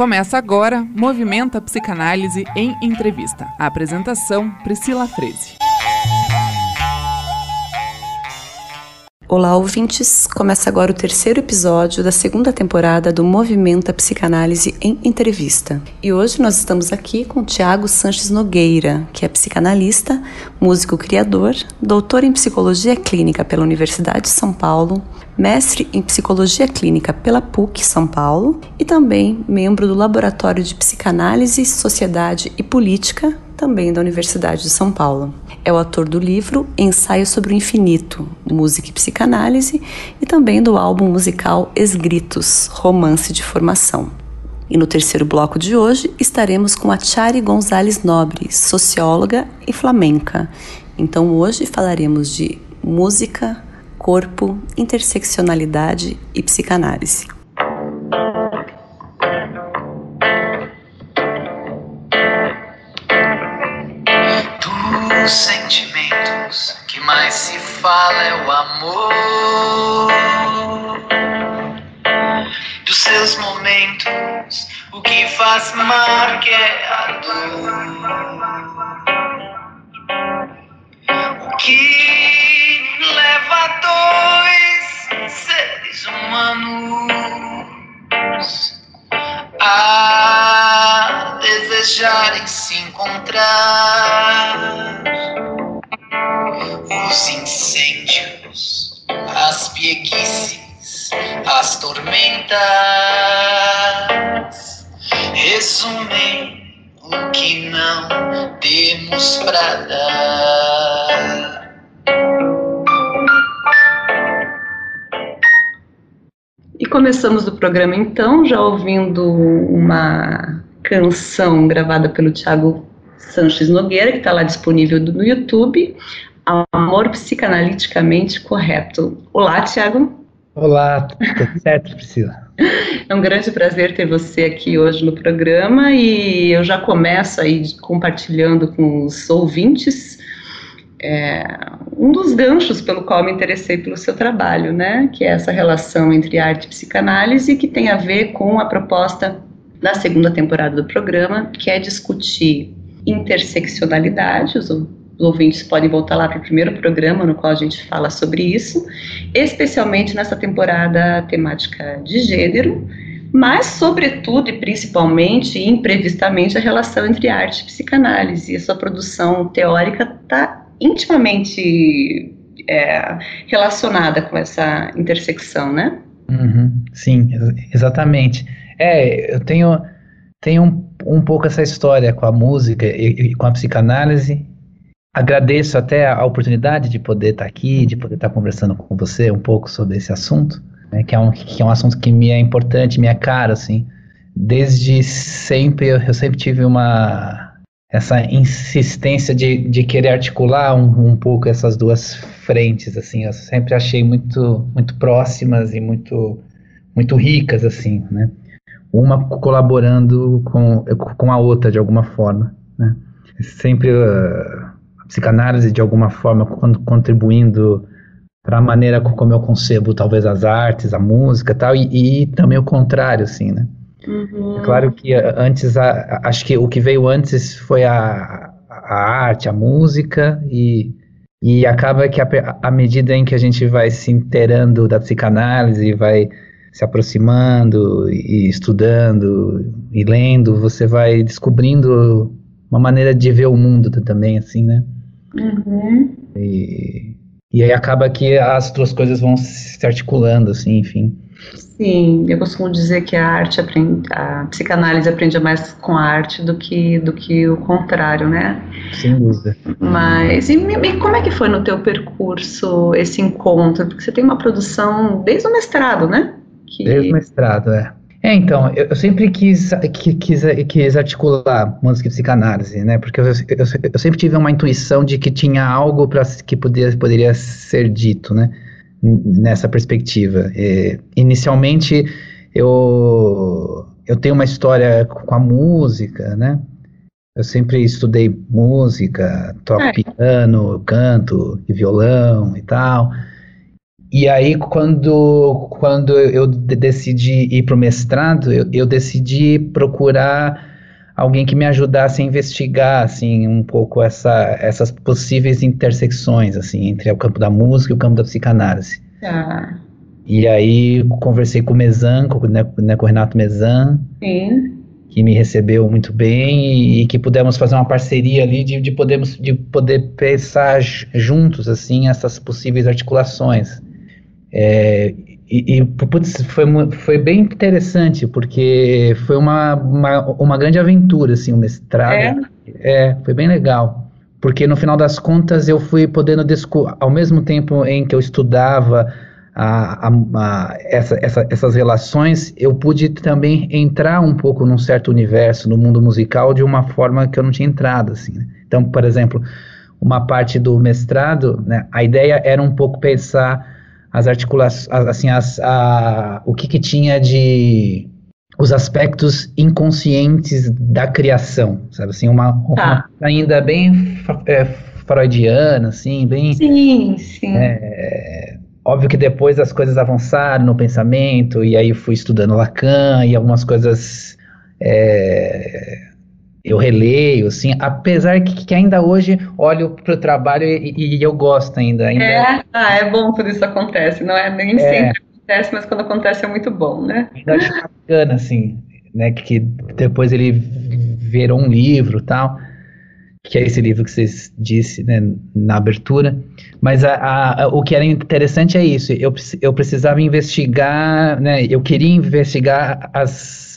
Começa agora Movimenta Psicanálise em Entrevista. A apresentação Priscila Freze. Olá, ouvintes! Começa agora o terceiro episódio da segunda temporada do Movimenta Psicanálise em Entrevista. E hoje nós estamos aqui com Tiago Sanches Nogueira, que é psicanalista, músico criador, doutor em psicologia clínica pela Universidade de São Paulo, mestre em psicologia clínica pela PUC São Paulo e também membro do Laboratório de Psicanálise, Sociedade e Política, também da Universidade de São Paulo. É o autor do livro Ensaio sobre o Infinito, Música e Psicanálise, e também do álbum musical Esgritos, Romance de Formação. E no terceiro bloco de hoje estaremos com a Chari Gonzalez Nobre, socióloga e flamenca. Então hoje falaremos de música, corpo, interseccionalidade e psicanálise. Dos sentimentos que mais se fala é o amor. Dos seus momentos, o que faz marca é a dor. Humanos a desejarem se encontrar. Os incêndios, as pieguices, as tormentas resumem o que não temos pra dar. E começamos o programa então, já ouvindo uma canção gravada pelo Tiago Sanches Nogueira, que está lá disponível no YouTube, Amor Psicanaliticamente Correto. Olá, Tiago. Olá, tudo certo, Priscila? É um grande prazer ter você aqui hoje no programa e eu já começo aí compartilhando com os ouvintes é, um dos ganchos pelo qual me interessei pelo seu trabalho, né, que é essa relação entre arte e psicanálise, que tem a ver com a proposta da segunda temporada do programa, que é discutir interseccionalidade, os ouvintes podem voltar lá para o primeiro programa no qual a gente fala sobre isso, especialmente nessa temporada temática de gênero, mas, sobretudo e principalmente imprevistamente, a relação entre arte e psicanálise. E a sua produção teórica está intimamente é, relacionada com essa intersecção, né? Uhum, sim, exatamente. É, eu tenho, tenho um, um pouco essa história com a música e, e, com a psicanálise. Agradeço até a oportunidade de poder estar aqui, de poder estar conversando com você um pouco sobre esse assunto, né, que, é um, que é um assunto que me é importante, me é caro, assim. Desde sempre, eu, eu sempre tive uma essa insistência de, de querer articular um, um pouco essas duas frentes, assim, eu sempre achei muito, muito próximas e muito, muito ricas, assim, né? Uma colaborando com, com a outra de alguma forma, né? Sempre uh, a psicanálise de alguma forma contribuindo para a maneira como eu concebo talvez as artes, a música, tal, e, e também o contrário, assim, né? Uhum. É claro que eh, antes, a, acho que o que veio antes foi a, a arte, a música, e, e acaba que à medida em que a gente vai se inteirando da psicanálise, vai se aproximando e estudando e lendo, você vai descobrindo uma maneira de ver o mundo também, assim, né? Uhum. E, e aí acaba que as duas coisas vão se articulando, assim, enfim. Sim, eu costumo dizer que a arte aprende, a psicanálise aprende mais com a arte do que do que o contrário, né? Sem dúvida. Mas e, e como é que foi no teu percurso esse encontro? Porque você tem uma produção desde o mestrado, né? Que... Desde o mestrado, é. É, então, eu, sempre quis, quis, quis articular música e psicanálise, né? Porque eu, eu, eu sempre tive uma intuição de que tinha algo para que poderia, poderia ser dito, né? Nessa perspectiva. É, inicialmente, eu, eu tenho uma história com a música, né? Eu sempre estudei música, toco é. piano, canto e violão e tal. e aí, quando, quando eu decidi ir para o mestrado, eu, eu, decidi procurar alguém que me ajudasse a investigar, assim, um pouco essa, essas possíveis intersecções, assim, entre o campo da música e o campo da psicanálise. Ah. E aí, conversei com o Mezan, com, né, né, com o Renato Mezan. Sim que me recebeu muito bem e, e, que pudemos fazer uma parceria ali de, de, podermos, de poder pensar juntos assim essas possíveis articulações. É, e, e putz, foi, foi bem interessante, porque foi uma, uma, uma grande aventura, assim, o mestrado. É? é, foi bem legal. Porque no final das contas eu fui podendo, ao mesmo tempo em que eu estudava a, a, a essa, essa, essas relações, eu pude também entrar um pouco num certo universo, no mundo musical, de uma forma que eu não tinha entrado, assim. Né? Então, por exemplo, uma parte do mestrado, né, a ideia era um pouco pensar as articulações, assim, as, a, o que, que tinha de os aspectos inconscientes da criação, sabe assim, uma, tá. uma ainda bem é, freudiana, assim, bem... Sim, sim. É, óbvio que depois as coisas avançaram no pensamento, e aí fui estudando Lacan, e algumas coisas é, eu releio, assim, apesar que, que ainda hoje olho para o trabalho e, e, eu gosto ainda. ainda é, ah, é bom quando isso acontece, não é? Nem é, sempre acontece, mas quando acontece é muito bom, né? Ainda acho bacana, assim, né, que, que depois ele virou um livro tal, que é esse livro que vocês disse, né, na abertura, mas a, a, o que era interessante é isso, eu, eu precisava investigar, né, eu queria investigar as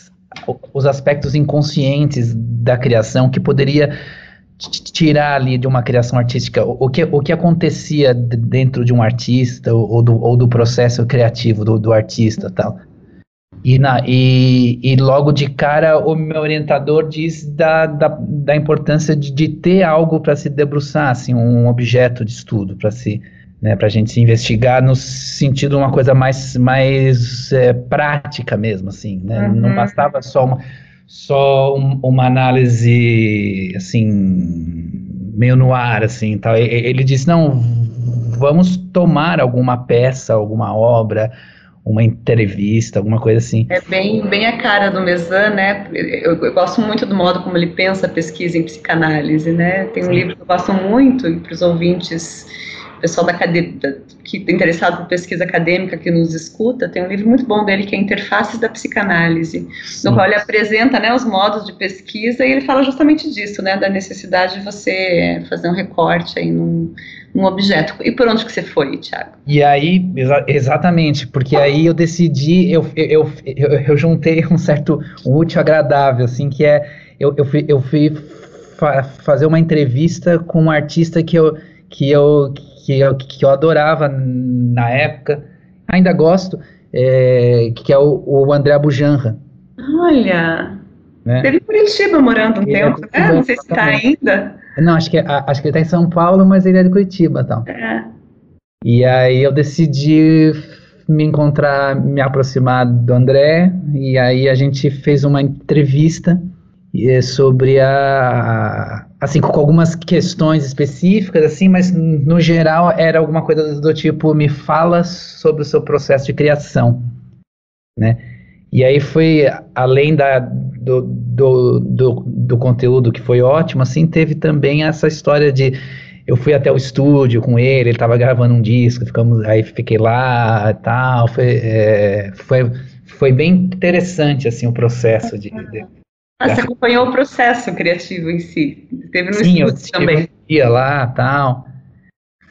os aspectos inconscientes da criação que poderia tirar ali de uma criação artística. O que, o que acontecia dentro de um artista ou do, ou do processo criativo do, do artista tal. E, na, e, e logo de cara o meu orientador diz da, da, da importância de, de ter algo para se debruçar assim um objeto de estudo para se né, para a gente se investigar no sentido de uma coisa mais, mais é, prática mesmo, assim, né? Uhum. Não bastava só uma, só um, uma análise, assim, meio no ar, assim, tal. Ele disse, não, vamos tomar alguma peça, alguma obra, uma entrevista, alguma coisa assim. É bem, bem a cara do Mezan, né? Eu, eu, gosto muito do modo como ele pensa a pesquisa em psicanálise, né? Tem um Sim. livro que eu gosto muito e para os ouvintes pessoal da, da que está interessado por pesquisa acadêmica que nos escuta, tem um livro muito bom dele que é Interfaces da Psicanálise, Sim. no qual ele apresenta né, os modos de pesquisa e ele fala justamente disso, né, da necessidade de você fazer um recorte aí num, num objeto. E por onde que você foi, Tiago? E aí, exa exatamente, porque aí eu decidi, eu, eu, eu, eu, juntei um certo um útil agradável, assim, que é, eu, eu fui, eu fui fa fazer uma entrevista com um artista que eu, que eu que eu, que eu adorava na época, ainda gosto, é, que é o, o André Bujanra. Olha, né? teve Curitiba morando um ele é tempo, é né? Não sei se está ainda. Não, acho que, acho que ele está em São Paulo, mas ele é de Curitiba, então. É. E aí eu decidi me encontrar, me aproximar do André, e aí a gente fez uma entrevista sobre a assim com algumas questões específicas assim mas no geral era alguma coisa do tipo me fala sobre o seu processo de criação né? E aí foi além da do, do, do, do conteúdo que foi ótimo assim teve também essa história de eu fui até o estúdio com ele, ele estava gravando um disco, ficamos, aí fiquei lá e tal, foi, é, foi, foi bem interessante, assim, o processo de, de ah, você acompanhou o processo criativo em si? Teve no Sim, eu também. ia lá tal.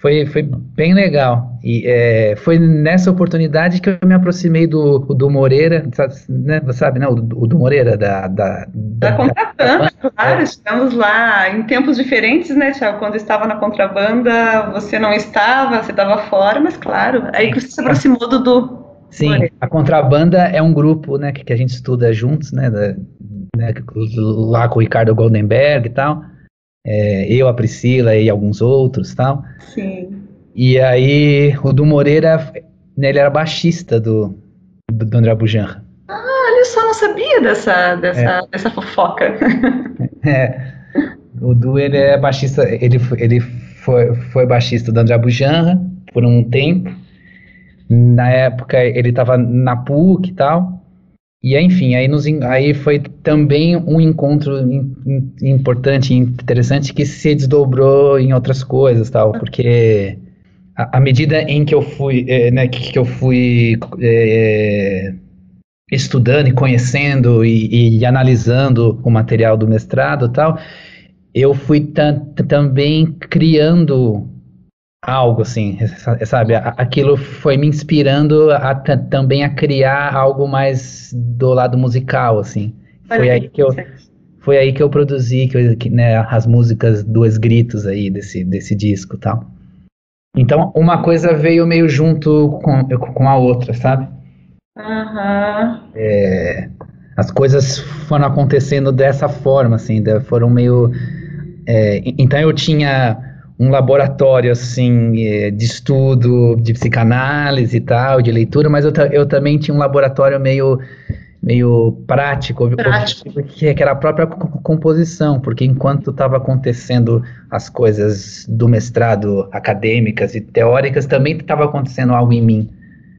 Foi, foi bem legal. E é, foi nessa oportunidade que eu me aproximei do, do Moreira, sabe, né, sabe né, o, o do Moreira, da... Da, da, da contrabanda, da, claro, é. estamos lá em tempos diferentes, né, Tiago? Quando estava na contrabanda, você não estava, você estava fora, mas claro, aí que você se aproximou do... do Sim, a contrabanda é um grupo, né, que, que a gente estuda juntos, né, da, né, lá com o Ricardo Goldenberg e tal. É, eu, a Priscila e alguns outros tal. Sim. E aí o do Moreira, né, ele era baixista do, do, do André Bujanra. Ah, ele só não sabia dessa, dessa, é. dessa fofoca. é. O Du, ele é baixista, ele, ele foi, foi baixista do André Bujanra por um tempo. na época ele estava na PUC e tal. E enfim, aí, nos, aí foi também um encontro in, in, importante interessante que se desdobrou em outras coisas, tal, porque à medida em que eu fui, é, né, que, que eu fui é, estudando e conhecendo e, e, analisando o material do mestrado, tal, eu fui também criando algo assim, sabe? Aquilo foi me inspirando a, também a criar algo mais do lado musical, assim. Foi aí que eu foi aí que eu produzi que, né, as músicas dos gritos aí desse desse disco, tal. Então, uma coisa veio meio junto com, com a outra, sabe? Uhum. É, as coisas foram acontecendo dessa forma, assim, foram meio. É, então eu tinha um laboratório assim é, de estudo de psicanálise e tal, de leitura, mas eu, eu também tinha um laboratório meio meio prático, prático. Que, era a própria composição, porque enquanto estava acontecendo as coisas do mestrado acadêmicas e teóricas, também estava acontecendo algo em mim.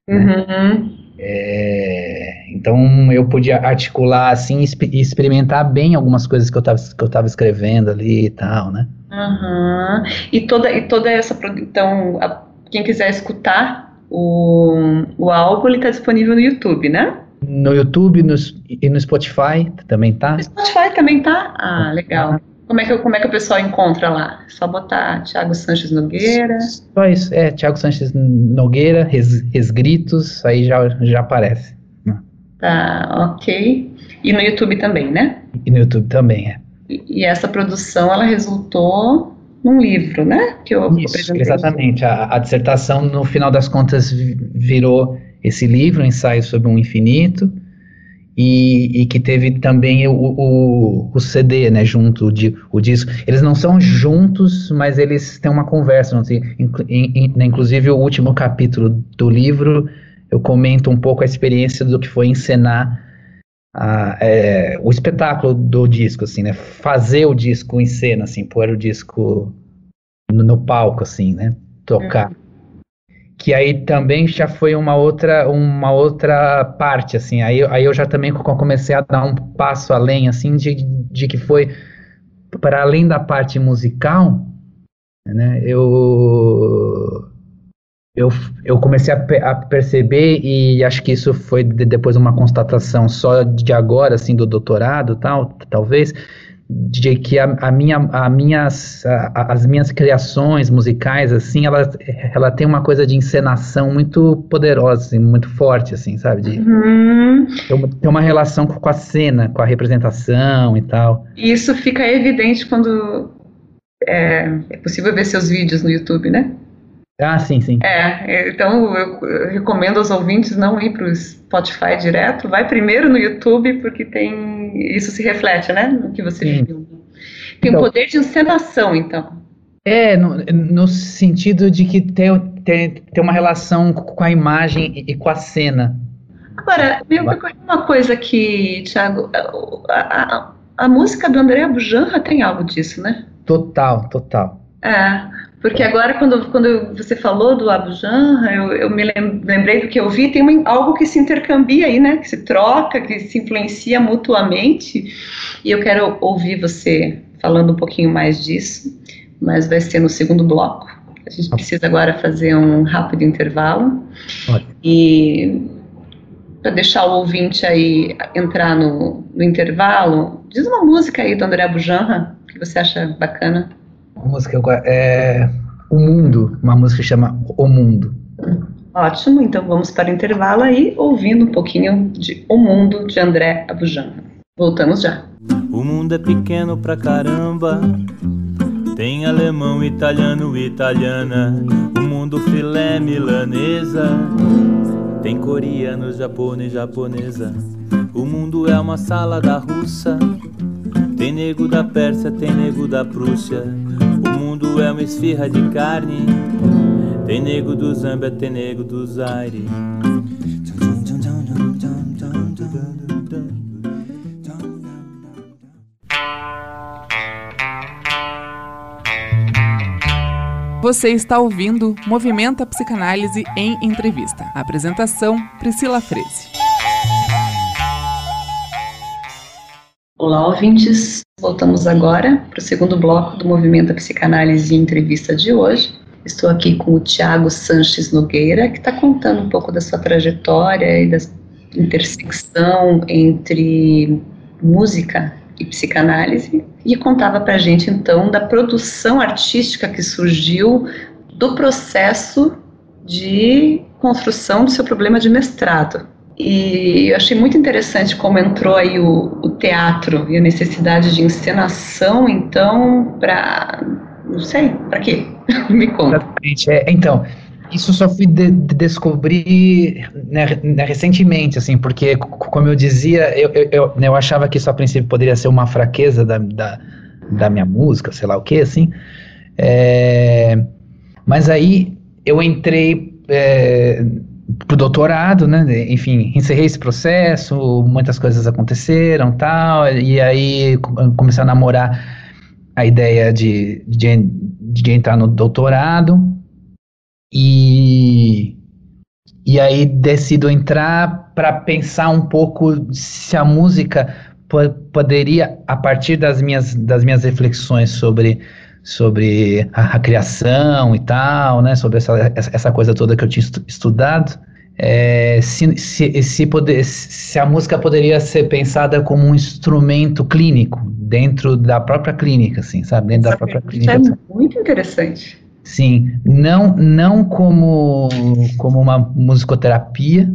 Né? Uhum. É, então eu podia articular assim e experimentar bem algumas coisas que eu estava que eu tava escrevendo ali e tal, né? Uhum. E toda e toda essa então a, quem quiser escutar o, o álbum ele está disponível no YouTube, né? No YouTube no, e no Spotify também tá? No Spotify também tá? Ah, legal. Como é, que, como é que o pessoal encontra lá? Só botar Thiago Sanches Nogueira. Só isso, é, Thiago Sanches Nogueira, res, Resgritos, aí já, já aparece. Né? Tá, ok. E no YouTube também, né? E no YouTube também, é. E, e essa produção, ela resultou num livro, né? Que eu Isso, exatamente. A, a dissertação, no final das contas, virou esse livro, Ensaio sobre um Infinito, e, e, que teve também o, o, o, CD, né, junto, de, o disco. Eles não são juntos, mas eles têm uma conversa. Não sei, né, inclusive, o último capítulo do livro, eu comento um pouco a experiência do que foi encenar a, é, o espetáculo do disco, assim, né, fazer o disco em cena, assim, pôr o disco no, no palco, assim, né, tocar. Uhum. Que aí também já foi uma outra uma outra parte assim. Aí, aí eu já também comecei a dar um passo além assim de, de que foi para além da parte musical né? Eu eu, eu comecei a, a perceber e acho que isso foi de, depois uma constatação só de agora assim do doutorado tal talvez de que a, a minha, a minhas, a, as minhas criações musicais, assim, ela, ela tem uma coisa de encenação muito poderosa, assim, muito forte, assim, sabe? De, uhum. tem, uma relação com a cena, com a representação e tal. Isso fica evidente quando é, é possível ver seus vídeos no YouTube, né? Ah, sim, sim. É, então eu recomendo aos ouvintes não ir para o Spotify direto, vai primeiro no YouTube, porque tem isso se reflete, né, no que você sim. Tem então, um poder de encenação, então. É, no, no sentido de que tem, tem, tem uma relação com a imagem e com a cena. Agora, uma coisa que, Thiago, a, a, a música do André Bujanra tem algo disso, né? Total, total. É, porque agora, quando, quando você falou do Abu Janra, eu, eu me lembrei do que eu vi, tem uma, algo que se intercambia aí, né? Que se troca, que se influencia mutuamente. E eu quero ouvir você falando um pouquinho mais disso, mas vai ser no segundo bloco. A gente precisa agora fazer um rápido intervalo. E para deixar o ouvinte aí entrar no, no intervalo, diz uma música aí do André Bujanra que você acha bacana. Uma música é O Mundo, uma música que chama O Mundo. Ótimo, então vamos para o intervalo aí, ouvindo um pouquinho de O Mundo de André Abujanra. Voltamos já. O mundo é pequeno pra caramba. Tem alemão, italiano, italiana. O mundo filé milanesa. Tem coreano, japonês, japonesa. O mundo é uma sala da russa. Tem nego da Pérsia, tem nego da Prússia. Mundo é uma esfirra de carne. Tem nego do Zâmbia, tem nego do Zaire. Você está ouvindo Movimenta Psicanálise em Entrevista. Apresentação: Priscila Freze. Olá, ouvintes. Voltamos agora para o segundo bloco do Movimento Psicanálise em Entrevista de hoje. Estou aqui com o Tiago Sanches Nogueira, que está contando um pouco da sua trajetória e da intersecção entre música e psicanálise e contava para a gente então da produção artística que surgiu do processo de construção do seu problema de mestrado. E eu achei muito interessante como entrou aí o, o teatro e a necessidade de encenação, então, para. Não sei, para quê? Me conta. Exatamente. É, então, isso só fui de, de descobrir né, né, recentemente, assim, porque, como eu dizia, eu, eu, né, eu, achava que isso a princípio poderia ser uma fraqueza da, da, da minha música, sei lá o que, assim. É, mas aí eu entrei é, pro doutorado, né? Enfim, encerrei esse processo, muitas coisas aconteceram tal, e aí comecei a namorar a ideia de, de, de entrar no doutorado. E, e aí decido entrar para pensar um pouco se a música po poderia, a partir das minhas, das minhas reflexões sobre, sobre a, a criação e tal, né, sobre essa, essa coisa toda que eu tinha estudado, é, se, se, se, poder, se a música poderia ser pensada como um instrumento clínico dentro da própria clínica, assim, sabe? Dentro da própria clínica. Isso é muito interessante. Sim, não, não como, como uma musicoterapia,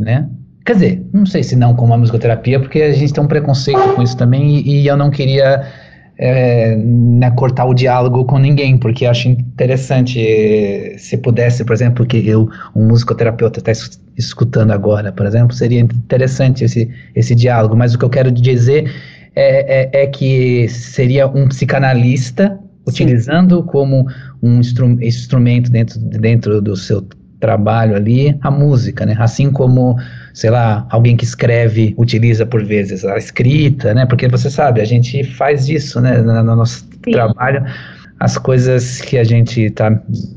né? Quer dizer, não sei se não como uma musicoterapia, porque a gente tem um preconceito com isso também e, e eu não queria é, né, cortar o diálogo com ninguém, porque acho interessante eh, se pudesse, por exemplo, que eu, um musicoterapeuta está escutando agora, por exemplo, seria interessante esse, esse diálogo, mas o que eu quero dizer é, é, é que seria um psicanalista utilizando Sim. como um instru instrumento dentro, dentro do seu trabalho ali a música, né? Assim como, sei lá, alguém que escreve utiliza por vezes a escrita, né? Porque você sabe, a gente faz isso, né? No, no nosso Sim. trabalho, as coisas que a gente está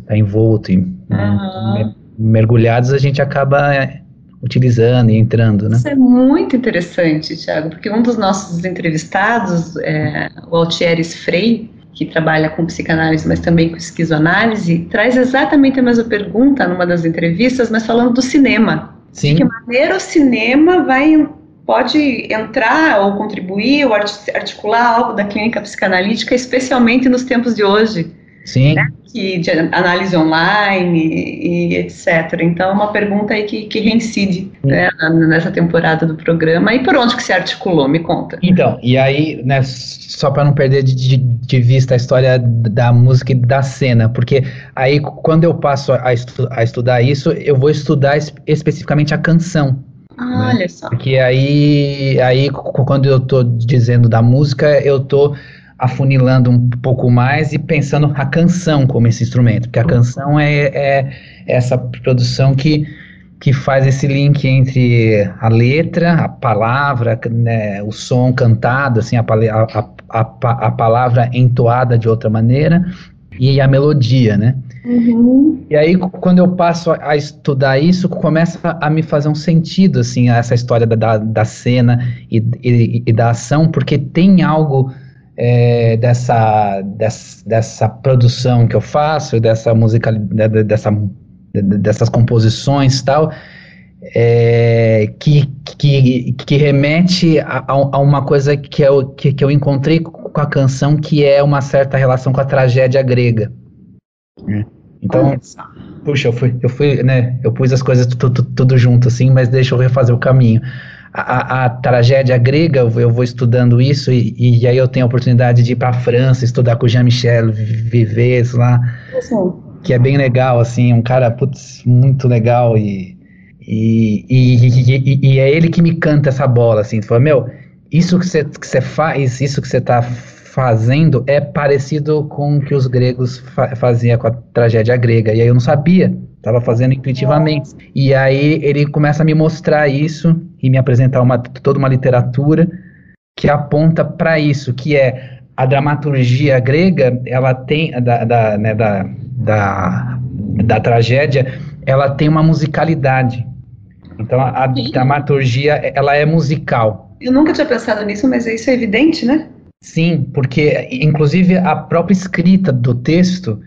tá envolto e uhum. mergulhados, a gente acaba é, utilizando e entrando, né? Isso é muito interessante, Thiago, porque um dos nossos entrevistados, é, o Altieres Frei, que trabalha com psicanálise, mas também com esquizoanálise, traz exatamente a mesma pergunta numa das entrevistas, mas falando do cinema. Sim. De que maneira o cinema vai pode entrar ou contribuir ou articular algo da clínica psicanalítica, especialmente nos tempos de hoje. Sim. Né? Que, de análise online e, e, etc. Então, é uma pergunta aí que, que reincide né, nessa temporada do programa. E por onde que se articulou? Me conta. Então, e aí, né, só para não perder de, de, de, vista a história da música e da cena, porque aí quando eu passo a, estu, a estudar isso, eu vou estudar es, especificamente a canção. Ah, né? Olha só. Porque aí, aí, quando eu estou dizendo da música, eu estou afunilando um pouco mais e pensando a canção como esse instrumento, porque a canção é, é essa produção que, que faz esse link entre a letra, a palavra, né, o som cantado, assim, a, a, a, a, palavra entoada de outra maneira e a melodia, né? Uhum. E aí, quando eu passo a, a, estudar isso, começa a me fazer um sentido, assim, essa história da, da, da cena e, e, e da ação, porque tem algo é, dessa, dessa, dessa produção que eu faço, dessa música, dessa, dessas composições tal, é, que, que, que remete a, a, uma coisa que eu, que, que eu encontrei com a canção, que é uma certa relação com a tragédia grega. É. Então, puxa, eu fui, eu fui, né, eu pus as coisas tudo, tudo junto assim, mas deixa eu refazer o caminho a, a, tragédia grega, eu vou estudando isso e, e aí eu tenho a oportunidade de ir para a França, estudar com o Jean-Michel Vives lá, Sim. que é bem legal, assim, um cara, putz, muito legal e, e, e, e, é ele que me canta essa bola, assim, fala, meu, isso que você que faz, isso que você está fazendo é parecido com o que os gregos fa faziam com a tragédia grega, e aí eu não sabia, estava fazendo intuitivamente. E aí ele começa a me mostrar isso e me apresentar uma, toda uma literatura que aponta para isso, que é a dramaturgia grega, ela tem, da, da, né, da, da, da tragédia, ela tem uma musicalidade. Então a, a dramaturgia ela é musical. Eu nunca tinha pensado nisso, mas isso é evidente, né? Sim, porque inclusive a própria escrita do texto,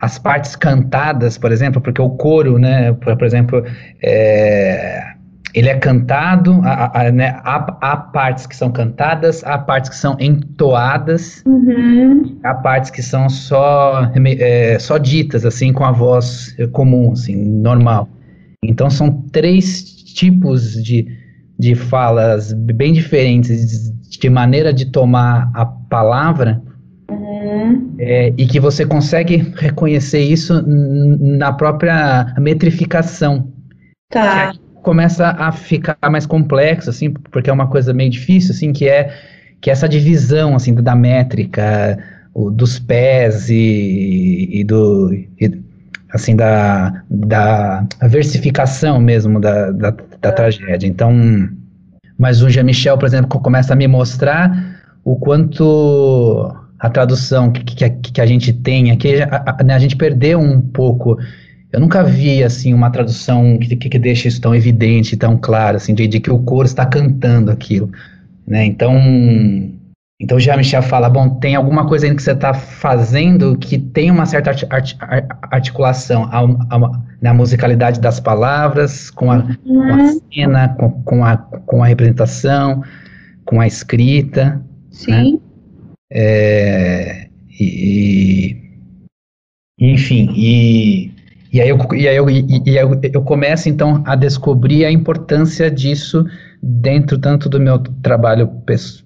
as partes cantadas, por exemplo, porque o coro, né, por, exemplo, é, ele é cantado, há, há, né, há, há, partes que são cantadas, há partes que são entoadas, uhum. há partes que são só, é, só ditas, assim, com a voz comum, assim, normal. Então são três tipos de, de falas bem diferentes, de maneira de tomar a palavra, uhum. é, e que você consegue reconhecer isso na própria metrificação. Tá começa a ficar mais complexo, assim, porque é uma coisa meio difícil, assim, que é que é essa divisão, assim, da métrica, o, dos pés e, e do, e, assim, da, da versificação mesmo da, da, da tragédia. Então, mas o Jean-Michel, por exemplo, começa a me mostrar o quanto a tradução que, que, que a gente tem aqui, a, a, né, a gente perdeu um pouco eu nunca vi assim uma tradução que, que, que deixa isso tão evidente, tão claro, assim, de, de que o coro está cantando aquilo, né? Então, então já Michel fala, bom, tem alguma coisa aí que você está fazendo que tem uma certa art, art, articulação a, a, na musicalidade das palavras, com a, com a uhum. cena, com, com, a, com a representação, com a escrita. Sim. Né? É, e, enfim, e e aí, eu, e aí, eu, e, e eu, eu começo então a descobrir a importância disso dentro tanto do meu trabalho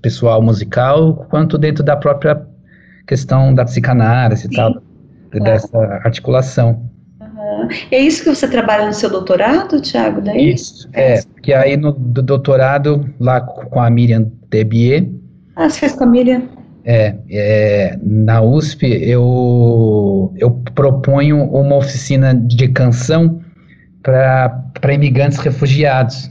pessoal musical quanto dentro da própria questão da psicanálise e tal, dessa articulação. Uhum. É isso que você trabalha no seu doutorado, Tiago? Daí? Isso, é, que aí no do doutorado, lá com a Miriam Debier. Ah, você fez com a Miriam? É, é, na USP eu, eu proponho uma oficina de canção para imigrantes refugiados.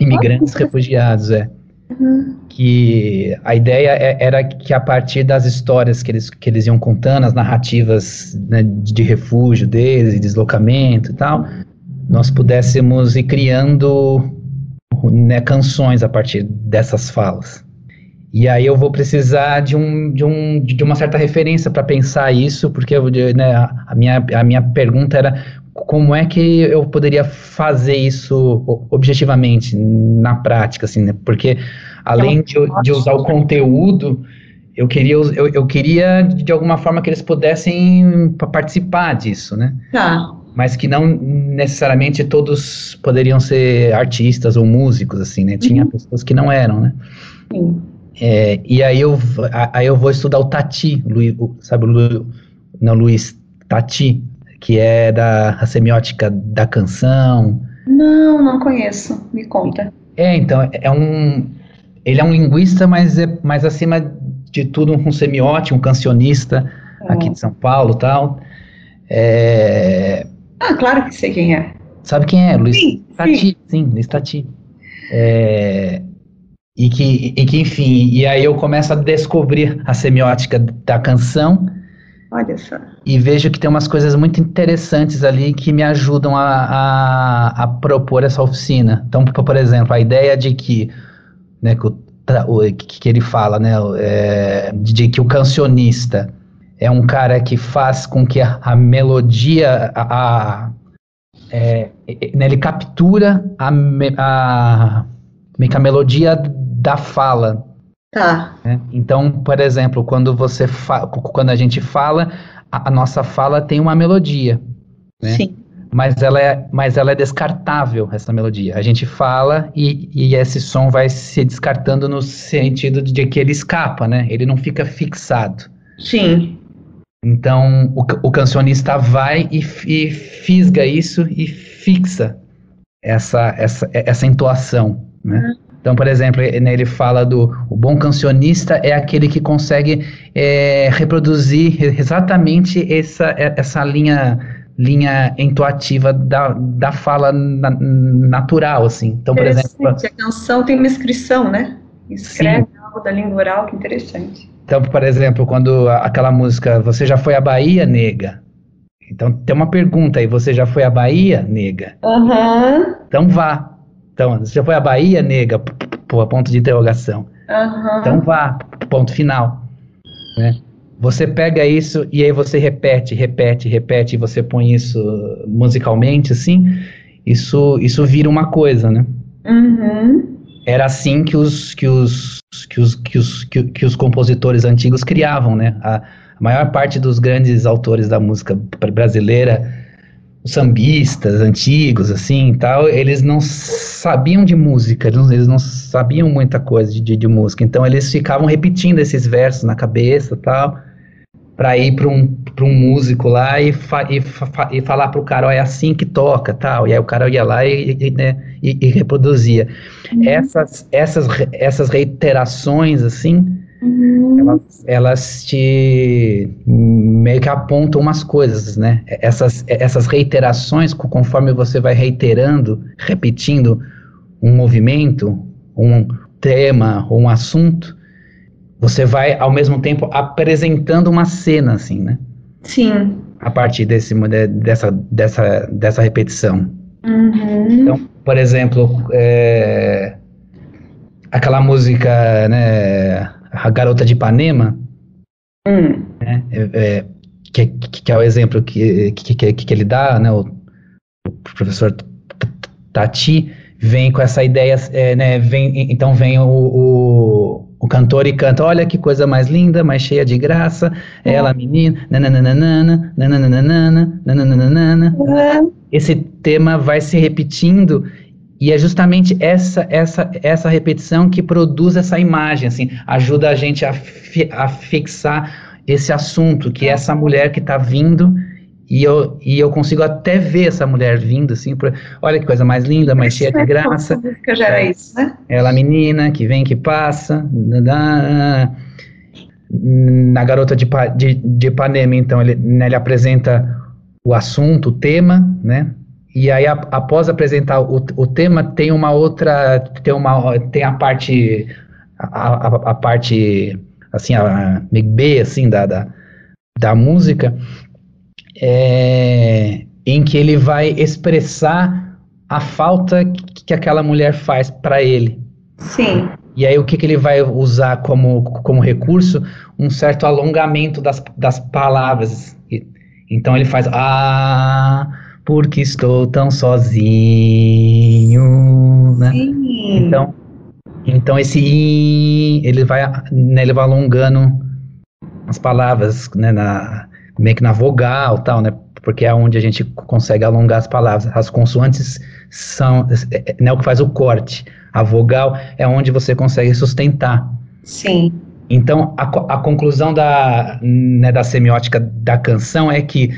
Imigrantes refugiados, é. Uhum. Que a ideia é, era que a partir das histórias que eles, que eles iam contando, as narrativas né, de refúgio deles, de deslocamento e tal, nós pudéssemos ir criando né, canções a partir dessas falas. E aí eu vou precisar de, um, de, um, de uma certa referência para pensar isso, porque eu, né, a, minha, a minha pergunta era como é que eu poderia fazer isso objetivamente, na prática, assim, né? Porque além de, de usar o conteúdo, eu queria, eu, eu queria de alguma forma que eles pudessem participar disso, né? Tá. Mas que não necessariamente todos poderiam ser artistas ou músicos, assim, né? Tinha uhum. pessoas que não eram, né? Sim. É, e aí eu, aí eu vou estudar o Tati, Luiz, sabe o Luiz, não, Luiz Tati, que é da semiótica da canção. Não, não conheço. Me conta. É, então, é um. Ele é um linguista, mas é mais acima de tudo um semiótico, um cancionista é. aqui de São Paulo tal. É... Ah, claro que sei quem é. Sabe quem é? Luiz sim, Tati, sim, sim Luiz Tati. É, e que, e que, enfim, e aí eu começo a descobrir a semiótica da canção. Olha só. E vejo que tem umas coisas muito interessantes ali que me ajudam a, a, a propor essa oficina. Então, por exemplo, a ideia de que, né, que, o, que ele fala, né, é, de que o cancionista é um cara que faz com que a, a melodia, a, a é, né, ele captura a, a, a melodia da fala. Tá. Né? Então, por exemplo, quando você quando a gente fala, a, a, nossa fala tem uma melodia. Né? Sim. Mas ela, é, mas ela é descartável, essa melodia. A gente fala e, e esse som vai se descartando no sentido de que ele escapa, né? Ele não fica fixado. Sim. Então, o, o cancionista vai e, e fisga isso e fixa essa, essa, essa entoação, né? Uhum. Então, por exemplo, né, ele fala do o bom cancionista é aquele que consegue é, reproduzir exatamente essa, essa linha linha entoativa da, da fala na, natural, assim. Então, por exemplo... A canção tem uma inscrição, né? Escreve sim. algo da língua oral, que interessante. Então, por exemplo, quando aquela música Você Já Foi à Bahia, Nega, Então tem uma pergunta aí, você já foi à Bahia, nega? Aham. Então vá. Então, você foi à Bahia, nega? Pô, ponto de interrogação. Aham. Então vá, ponto final. Né? Você pega isso e aí você repete, repete, repete, e você põe isso musicalmente, assim, isso, isso vira uma coisa, né? Uhum. Era assim que os, que os, que os, que os, que, que os compositores antigos criavam, né? A, a maior parte dos grandes autores da música brasileira, os sambistas antigos, assim, tal, eles não sabiam de música, eles não, eles não sabiam muita coisa de, de, de música, então eles ficavam repetindo esses versos na cabeça, tal, para ir para um, um músico lá e, fa, e, fa, e falar para o cara, ó, é assim que toca, tal. E aí o cara ia lá e, e, né, e, e reproduzia. Uhum. Essas, essas, essas reiterações, assim, uhum. elas, elas te meio que apontam umas coisas, né? Essas, essas reiterações, conforme você vai reiterando, repetindo um movimento, um tema ou um assunto, você vai ao mesmo tempo apresentando uma cena, assim, né? Sim. A partir desse, dessa, dessa, dessa repetição. Uhum. Então, por exemplo, é, aquela música, né, A Garota de Ipanema, hum. né, é, é, que, que, é o exemplo que, que, que, que ele dá, né, o, o professor Tati vem com essa ideia, é, né, vem, então vem o, o o cantor e canta, olha que coisa mais linda, mais cheia de graça, ela menina, nananana, nananana, nananana. Esse tema vai se repetindo e é justamente essa essa essa repetição que produz essa imagem, assim, ajuda a gente a, fi, a fixar esse assunto, que é essa mulher que está vindo e eu, e eu consigo até ver essa mulher vindo, assim, pra, olha que coisa mais linda, mais cheia de graça. Que já era isso, né? Ela menina que vem, que passa. Na garota de, de, de Ipanema, então, ele, né, ele apresenta o assunto, o tema, né? E aí, a, após apresentar o, o tema, tem uma outra, tem uma, tem a parte, a, a, a parte, assim, a, B, assim, da, da, da música, é, em que ele vai expressar a falta que aquela mulher faz para ele. Sim. E aí o que, que ele vai usar como, como recurso? Um certo alongamento das, das palavras. Então ele faz ah, porque estou tão sozinho, né? Sim. Então, então esse ele vai, né, ele vai alongando as palavras, né, na, meio que na vogal tal, né? Porque é onde a gente consegue alongar as palavras. As consoantes são né, o que faz o corte. A vogal é onde você consegue sustentar. Sim. Então, a, a conclusão da, né, da semiótica da canção é que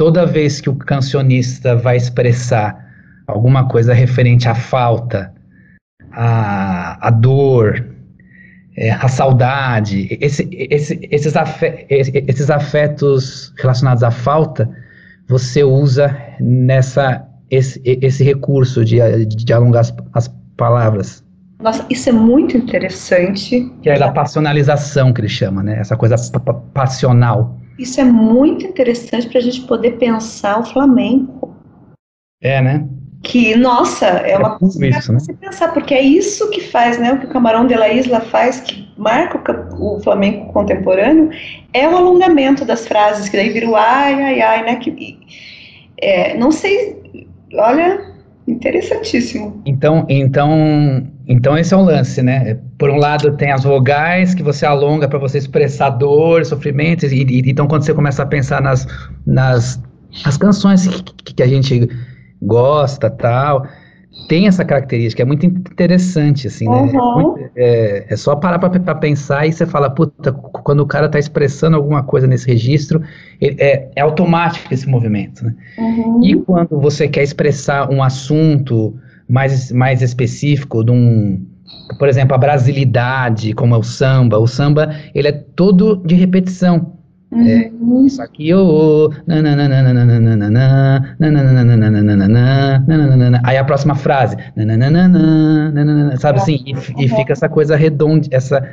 toda vez que o cancionista vai expressar alguma coisa referente à falta, à, à dor, é, a saudade, esse, esse, esses, afet, esses afetos relacionados à falta, você usa nessa esse, esse recurso de, de alongar as, as palavras. Nossa, isso é muito interessante. Que é da passionalização que ele chama, né? Essa coisa passional. Isso é muito interessante para a gente poder pensar o flamenco. É, né? que, nossa, é, é uma coisa isso, né? você pensar, porque é isso que faz, né, o que o Camarão de la Isla faz, que marca o, o flamenco contemporâneo, é o alongamento das frases, que daí vira o ai, ai, ai, né, que, é, não sei, olha, interessantíssimo. Então, então, então esse é o lance, né, por um lado tem as vogais que você alonga para você expressar dor, sofrimento, e, e, então quando você começa a pensar nas, nas as canções que, que a gente gosta tal. Tem essa característica, é muito interessante, assim, né? Uhum. É, é, só parar para pensar e você fala, puta, quando o cara está expressando alguma coisa nesse registro, é, é automático esse movimento, né? Uhum. E quando você quer expressar um assunto mais, mais específico, de um, por exemplo, a brasilidade, como é o samba, o samba, ele é todo de repetição. É, isso aqui, ô. Aí a próxima frase. Sabe assim? E, e fica essa coisa redonda, essa,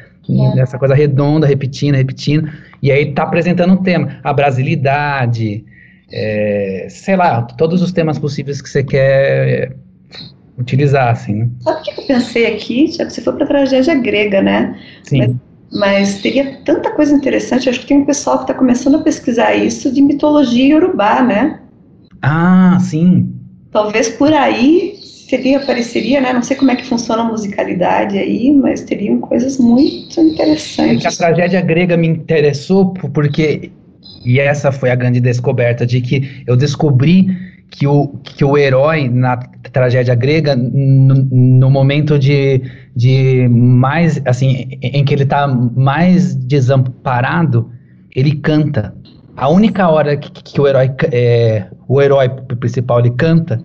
essa coisa redonda, repetindo, repetindo. E aí tá apresentando um tema. A brasilidade. é, sei lá, todos os temas possíveis que você quer utilizar, assim, né? Sabe o que eu pensei aqui, Tiago? Você foi para a tragédia grega, né? Sim. Mas, mas, teria tanta coisa interessante, acho que tem um pessoal que está começando a pesquisar isso de mitologia iorubá, né? Ah, sim. Talvez por aí seria, apareceria, né? Não sei como é que funciona a musicalidade aí, mas teriam coisas muito interessantes. É a tragédia grega me interessou porque, e essa foi a grande descoberta, de que eu descobri que o, que o herói na tragédia grega, no, no momento de, de mais, assim, em que ele está mais desamparado, ele canta. A única hora que, que o herói, é, o herói principal ele canta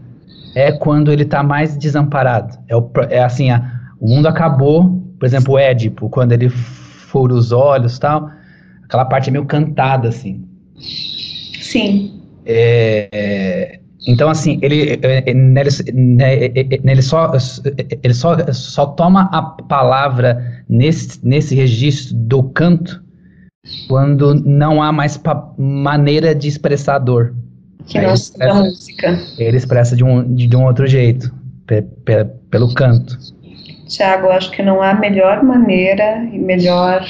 é quando ele está mais desamparado. É, o, é assim, a, o mundo acabou, por exemplo, o Édipo, quando ele fura os olhos tal, aquela parte é meio cantada, assim. Sim. É, é, então, assim, ele, nele, nele só, ele só, só toma a palavra nesse, nesse registro do canto quando não há mais maneira de expressar dor. Que não expressa, música. Ele expressa de um, de, de um outro jeito, pe, pe, pelo canto. Tiago, acho que não há melhor maneira e melhor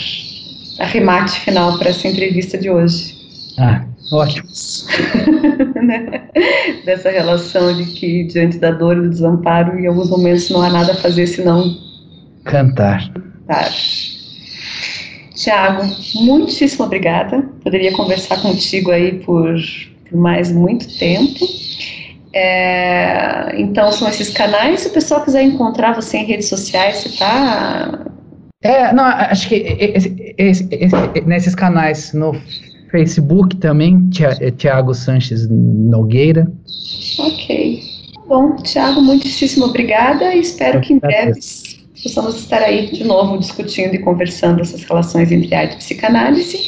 arremate final para essa entrevista de hoje. Ah, ótimo. Né? Dessa relação de que, diante da dor e do desamparo, em alguns momentos não há nada a fazer senão cantar. Cantar. Tiago, muitíssimo obrigada. Poderia conversar contigo aí por por mais muito tempo. É, então são esses canais. Se o pessoal quiser encontrar você em redes sociais, você está. É, não, acho que esse, esse, esse, nesses canais no Facebook também, Tiago Sanches Nogueira. Ok. Bom, Tiago, muitíssimo obrigada e espero que em breve possamos estar aí de novo discutindo e conversando essas relações entre arte e psicanálise.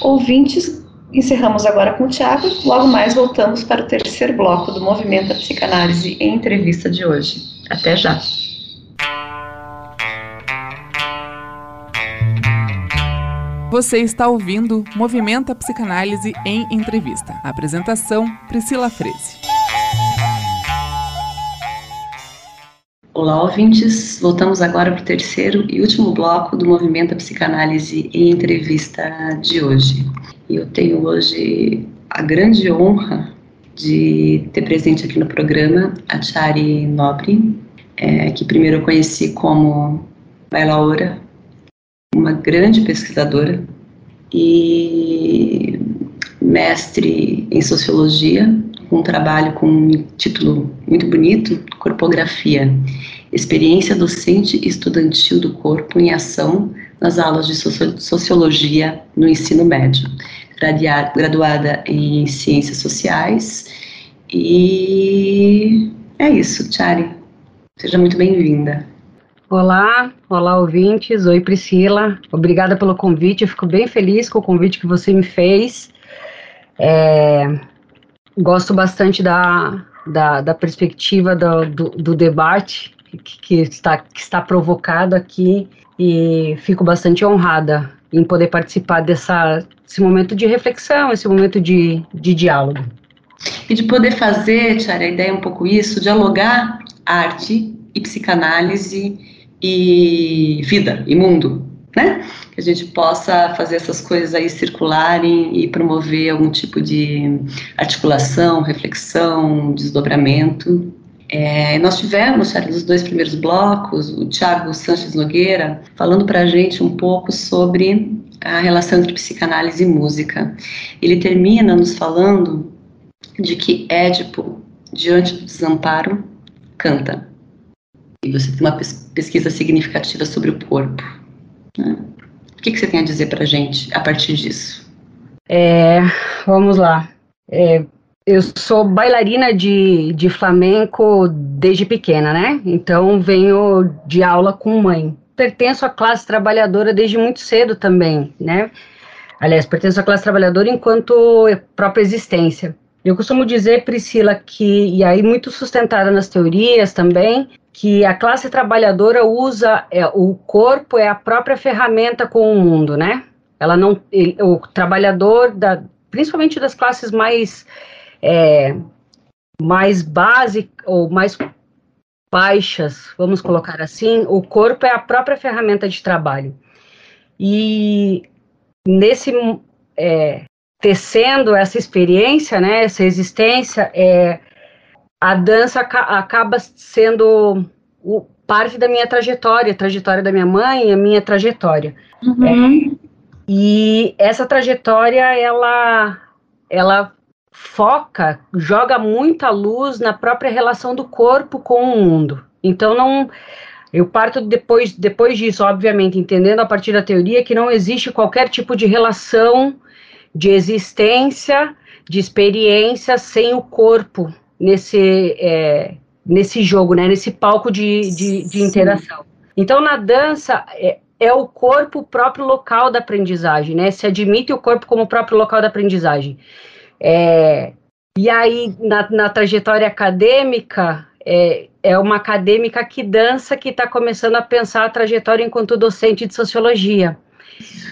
Ouvintes, Encerramos agora com o Tiago, logo mais voltamos para o terceiro bloco do Movimento da Psicanálise em entrevista de hoje. Até já! Você está ouvindo Movimento a Psicanálise em Entrevista. apresentação: Priscila Freze. Olá, ouvintes. Voltamos agora para o terceiro e último bloco do Movimento a Psicanálise em Entrevista de hoje. Eu tenho hoje a grande honra de ter presente aqui no programa a Chari Nobre, é, que primeiro eu conheci como bailaora, uma grande pesquisadora e mestre em sociologia, com um trabalho com um título muito bonito, Corpografia, Experiência Docente e Estudantil do Corpo em Ação nas aulas de Sociologia no ensino médio graduada em Ciências Sociais. E é isso, Chari. Seja muito bem-vinda. Olá, olá ouvintes. Oi, Priscila. Obrigada pelo convite. Eu fico bem feliz com o convite que você me fez. É, gosto bastante da, da, da perspectiva do, do, do debate que, que, está, que está provocado aqui e fico bastante honrada em poder participar dessa, desse momento de reflexão, esse momento de, de diálogo. E de poder fazer, Tiara, a ideia é um pouco isso, dialogar arte e psicanálise e vida e mundo, né? Que a gente possa fazer essas coisas aí circularem e promover algum tipo de articulação, reflexão, desdobramento. É, nós tivemos, Charles, nos dois primeiros blocos, o Tiago Sanches Nogueira falando para a gente um pouco sobre a relação entre psicanálise e música. Ele termina nos falando de que Édipo, diante do desamparo, canta. E você tem uma pesquisa significativa sobre o corpo. Né? O que, que, você tem a dizer para a gente a partir disso? É, vamos lá. É, eu sou bailarina de, de flamenco desde pequena, né? Então venho de aula com mãe. Pertenço à classe trabalhadora desde muito cedo também, né? Aliás, pertenço à classe trabalhadora enquanto própria existência. Eu costumo dizer, Priscila, que, e aí muito sustentada nas teorias também, que a classe trabalhadora usa é, o corpo é a própria ferramenta com o mundo, né? Ela não, ele, o trabalhador da, principalmente das classes mais é, mais básicas ou mais baixas, vamos colocar assim, o corpo é a própria ferramenta de trabalho. E nesse é, tecendo essa experiência, né, essa existência, é, a dança ca acaba sendo o, parte da minha trajetória, a trajetória da minha mãe, a minha trajetória. Uhum. É, e essa trajetória, ela, ela foca, joga muita luz na própria relação do corpo com o mundo. Então, não, eu parto depois, depois disso, obviamente, entendendo a partir da teoria que não existe qualquer tipo de relação de existência, de experiência sem o corpo nesse, é, nesse jogo, né, nesse palco de, de, de interação. Então, na dança, é, é, o corpo o próprio local da aprendizagem, né? Se admite o corpo como o próprio local da aprendizagem. É, e aí, na, na trajetória acadêmica, é, é uma acadêmica que dança que está começando a pensar a trajetória enquanto docente de sociologia.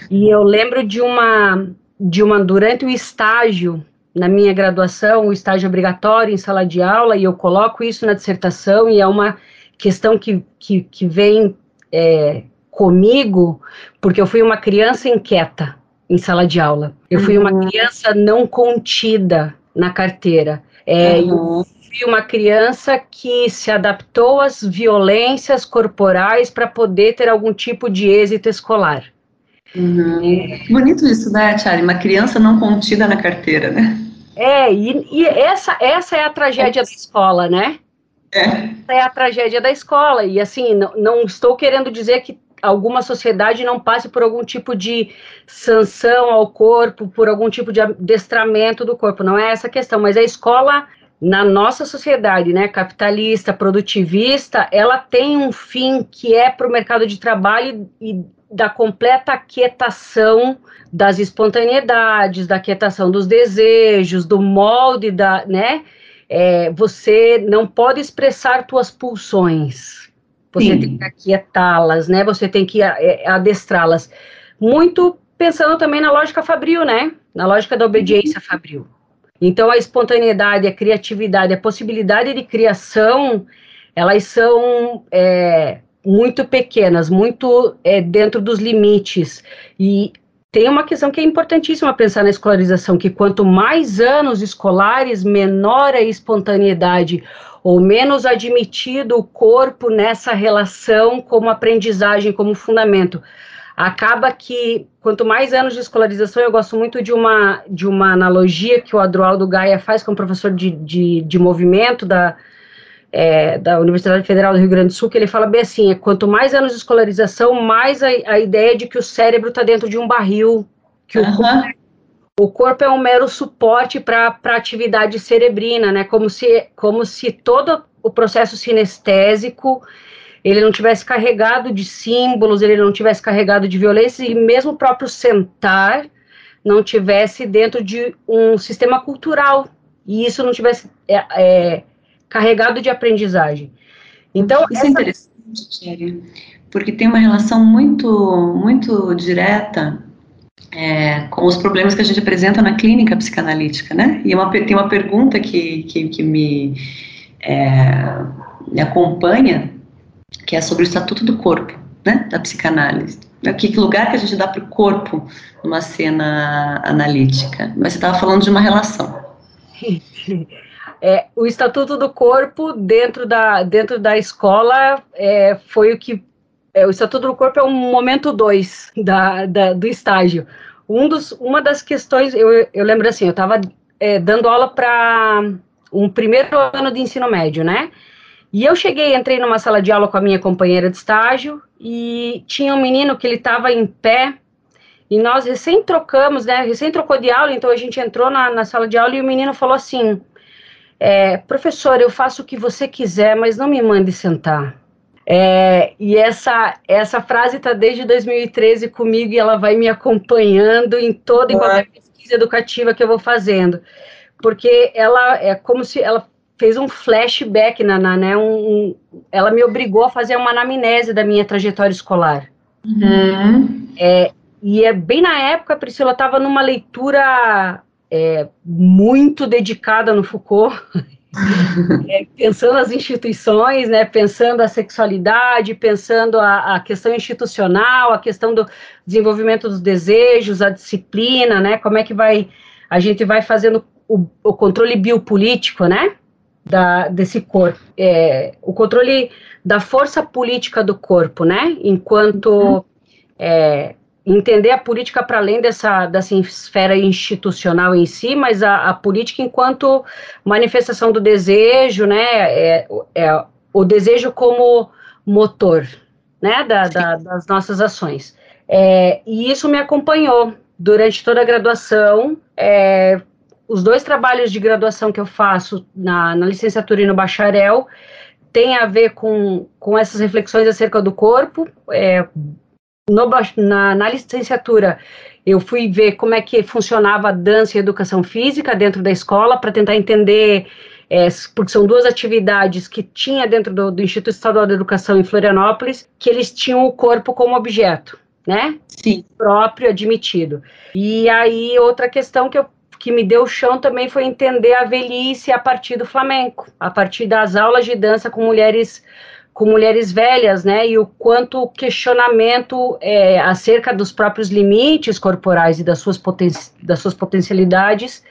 E eu lembro de uma, de uma durante o estágio na minha graduação, o estágio obrigatório em sala de aula, e eu coloco isso na dissertação, e é uma questão que, que, que vem é, comigo, porque eu fui uma criança inquieta em sala de aula. Eu fui uma uhum. criança não contida na carteira. É, uhum. Eu fui uma criança que se adaptou às violências corporais para poder ter algum tipo de êxito escolar. Uhum. É. Bonito isso, né, Charlie? Uma criança não contida na carteira, né? É, e, e essa, essa é a tragédia é. da escola, né? É. Essa é a tragédia da escola. E assim, não, não estou querendo dizer que alguma sociedade não passe por algum tipo de sanção ao corpo, por algum tipo de adestramento do corpo. Não é essa a questão, mas a escola na nossa sociedade, né, capitalista, produtivista, ela tem um fim que é para o mercado de trabalho e da completa aquietação das espontaneidades, da aquietação dos desejos, do molde da, né? É, você não pode expressar tuas pulsões. Você Sim. tem que aquietá-las, né? Você tem que é, adestrá-las. Muito pensando também na lógica fabril, né? Na lógica da obediência fabril. Então, a espontaneidade, a criatividade, a possibilidade de criação, elas são é, muito pequenas, muito é, dentro dos limites. E tem uma questão que é importantíssima pensar na escolarização, que quanto mais anos escolares, menor a espontaneidade ou menos admitido o corpo nessa relação como aprendizagem, como fundamento. Acaba que, quanto mais anos de escolarização, eu gosto muito de uma, de uma analogia que o Adroaldo Gaia faz com o professor de, de, de movimento da, é, da Universidade Federal do Rio Grande do Sul, que ele fala bem assim: é, quanto mais anos de escolarização, mais a, a ideia de que o cérebro está dentro de um barril, que uhum. o, corpo, o, corpo, é um mero suporte para a atividade cerebrina, né? Como se, como se todo o processo sinestésico ele não tivesse carregado de símbolos, ele não tivesse carregado de violência, e mesmo o próprio sentar não tivesse dentro de um sistema cultural, e isso não tivesse. É, é, carregado de aprendizagem. Então, isso é essa... é interessante, Thierry, porque tem uma relação muito, muito direta é, com os problemas que a gente apresenta na clínica psicanalítica, né? E uma, tem uma pergunta que, que, que me, é, me acompanha, que é sobre o estatuto do corpo, né? Da psicanálise. Que lugar que a gente dá para o corpo numa cena analítica? Mas você estava falando de uma relação. É, o Estatuto do Corpo dentro da, dentro da escola é, foi o que. É, o Estatuto do Corpo é um momento dois da, da, do estágio. Um dos, uma das questões, eu, eu lembro assim, eu estava é, dando aula para um primeiro ano de ensino médio, né? E eu cheguei, entrei numa sala de aula com a minha companheira de estágio e tinha um menino que ele estava em pé e nós recém trocamos, né? Recém trocou de aula, então a gente entrou na, na sala de aula e o menino falou assim: é, professor, eu faço o que você quiser, mas não me mande sentar. É, e essa, essa frase está desde 2013 comigo e ela vai me acompanhando em toda e qualquer pesquisa educativa que eu vou fazendo. Porque ela é como se ela fez um flashback, na, na né, um, um, ela me obrigou a fazer uma anamnese da minha trajetória escolar. Uhum. É, e é bem na época, a Priscila estava numa leitura é, muito dedicada no Foucault, é, pensando as instituições, né, pensando a sexualidade, pensando a, a, questão institucional, a questão do desenvolvimento dos desejos, a disciplina, né, como é que vai, a gente vai fazendo o, o controle biopolítico, né, da, desse corpo, é, o controle da força política do corpo, né, enquanto uhum. é, entender a política para além dessa, dessa esfera institucional em si, mas a, a política enquanto manifestação do desejo, né, é, é o desejo como motor, né, da, da, das nossas ações. É, e isso me acompanhou durante toda a graduação. É, os dois trabalhos de graduação que eu faço na, na licenciatura e no bacharel tem a ver com, com essas reflexões acerca do corpo, é, no, na, na licenciatura, eu fui ver como é que funcionava a dança e a educação física dentro da escola para tentar entender, é, porque são duas atividades que tinha dentro do, do, Instituto Estadual de Educação em Florianópolis, que eles tinham o corpo como objeto, né? Sim. Próprio, admitido. E aí, outra questão que eu que me deu chão também foi entender a velhice a partir do flamenco, a partir das aulas de dança com mulheres com mulheres velhas, né, e o quanto o questionamento é, acerca dos próprios limites corporais e das suas, poten das suas potencialidades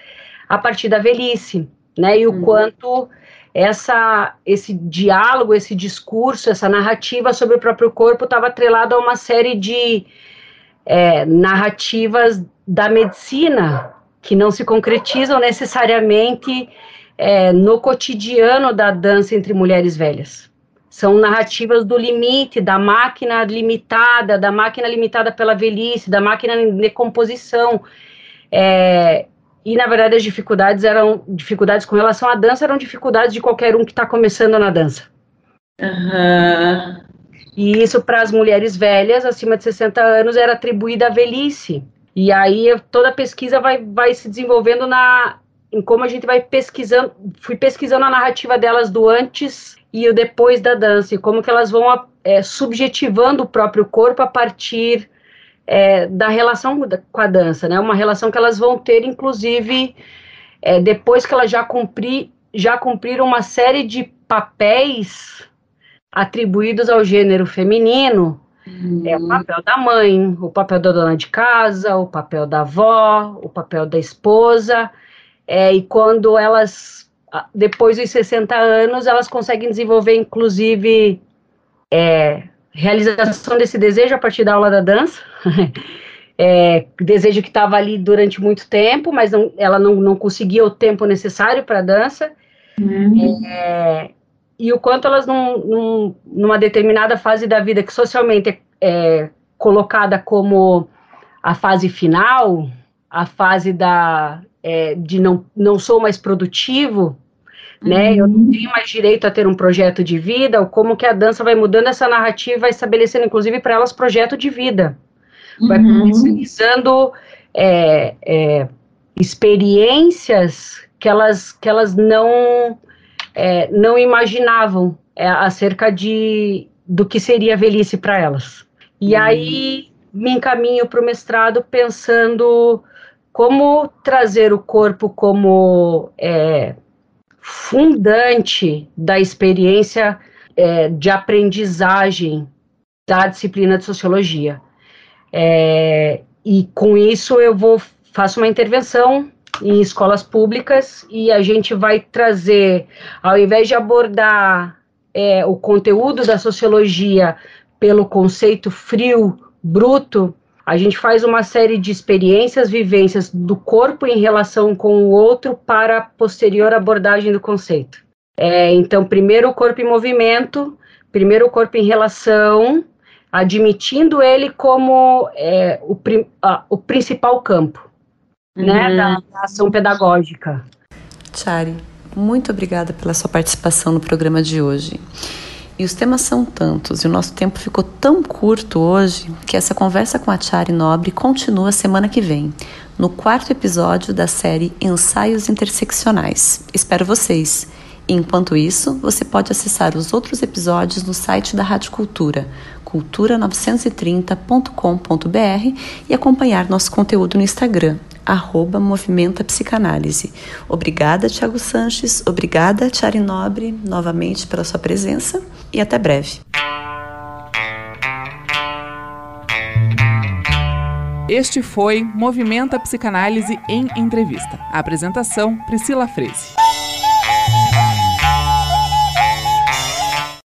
a partir da velhice, né, e o uhum. quanto essa, esse diálogo, esse discurso, essa narrativa sobre o próprio corpo estava atrelado a uma série de é, narrativas da medicina que não se concretizam necessariamente é, no cotidiano da dança entre mulheres velhas. São narrativas do limite, da máquina limitada, da máquina limitada pela velhice, da máquina em decomposição. É, e, na verdade, as dificuldades eram dificuldades com relação à dança, eram dificuldades de qualquer um que está começando na dança. Uhum. E isso para as mulheres velhas, acima de 60 anos, era atribuída à velhice. E aí toda a pesquisa vai, vai se desenvolvendo na, em como a gente vai pesquisando, fui pesquisando a narrativa delas do antes e o depois da dança, e como que elas vão é, subjetivando o próprio corpo a partir é, da relação com a dança, né? Uma relação que elas vão ter, inclusive, é, depois que elas já, cumpri, já cumpriram uma série de papéis atribuídos ao gênero feminino, uhum. é o papel da mãe, o papel da dona de casa, o papel da avó, o papel da esposa, é, e quando elas depois dos 60 anos, elas conseguem desenvolver, inclusive, é, realização desse desejo a partir da aula da dança. é, desejo que estava ali durante muito tempo, mas não, ela não, não conseguia o tempo necessário para a dança. Uhum. É, e o quanto elas, num, num, numa determinada fase da vida que socialmente é, é colocada como a fase final, a fase da, é, de não, não sou mais produtivo, né? Eu não uhum. tenho mais direito a ter um projeto de vida, ou como que a dança vai mudando essa narrativa, estabelecendo inclusive para elas projeto de vida. Vai uhum. potencializando é, é, experiências que elas, que elas não, é, não imaginavam é, acerca de, do que seria a velhice para elas. E uhum. aí me encaminho para o mestrado pensando como trazer o corpo como é, fundante da experiência é, de aprendizagem da disciplina de sociologia. É, e com isso eu vou faço uma intervenção em escolas públicas e a gente vai trazer, ao invés de abordar é, o conteúdo da sociologia pelo conceito frio, bruto, a gente faz uma série de experiências, vivências do corpo em relação com o outro para a posterior abordagem do conceito. É, então, primeiro o corpo em movimento, primeiro o corpo em relação, admitindo ele como é, o, o, principal campo uhum. né, da, da ação pedagógica. Chari, muito obrigada pela sua participação no programa de hoje. E os temas são tantos e o nosso tempo ficou tão curto hoje que essa conversa com a Chari Nobre continua semana que vem, no quarto episódio da série Ensaios Interseccionais. Espero vocês. Enquanto isso, você pode acessar os outros episódios no site da Rádio Cultura, cultura930.com.br e acompanhar nosso conteúdo no Instagram, arroba Movimenta Psicanálise. Obrigada, Tiago Sanches, obrigada, Tiari Nobre, novamente pela sua presença e até breve. Este foi Movimenta Psicanálise em Entrevista. A apresentação, Priscila Freze.